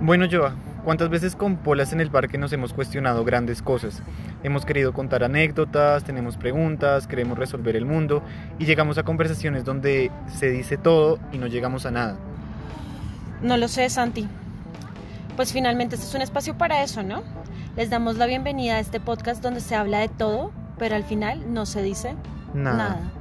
Bueno, Joa, ¿cuántas veces con Polas en el parque nos hemos cuestionado grandes cosas? Hemos querido contar anécdotas, tenemos preguntas, queremos resolver el mundo y llegamos a conversaciones donde se dice todo y no llegamos a nada. No lo sé, Santi. Pues finalmente este es un espacio para eso, ¿no? Les damos la bienvenida a este podcast donde se habla de todo, pero al final no se dice Nada. nada.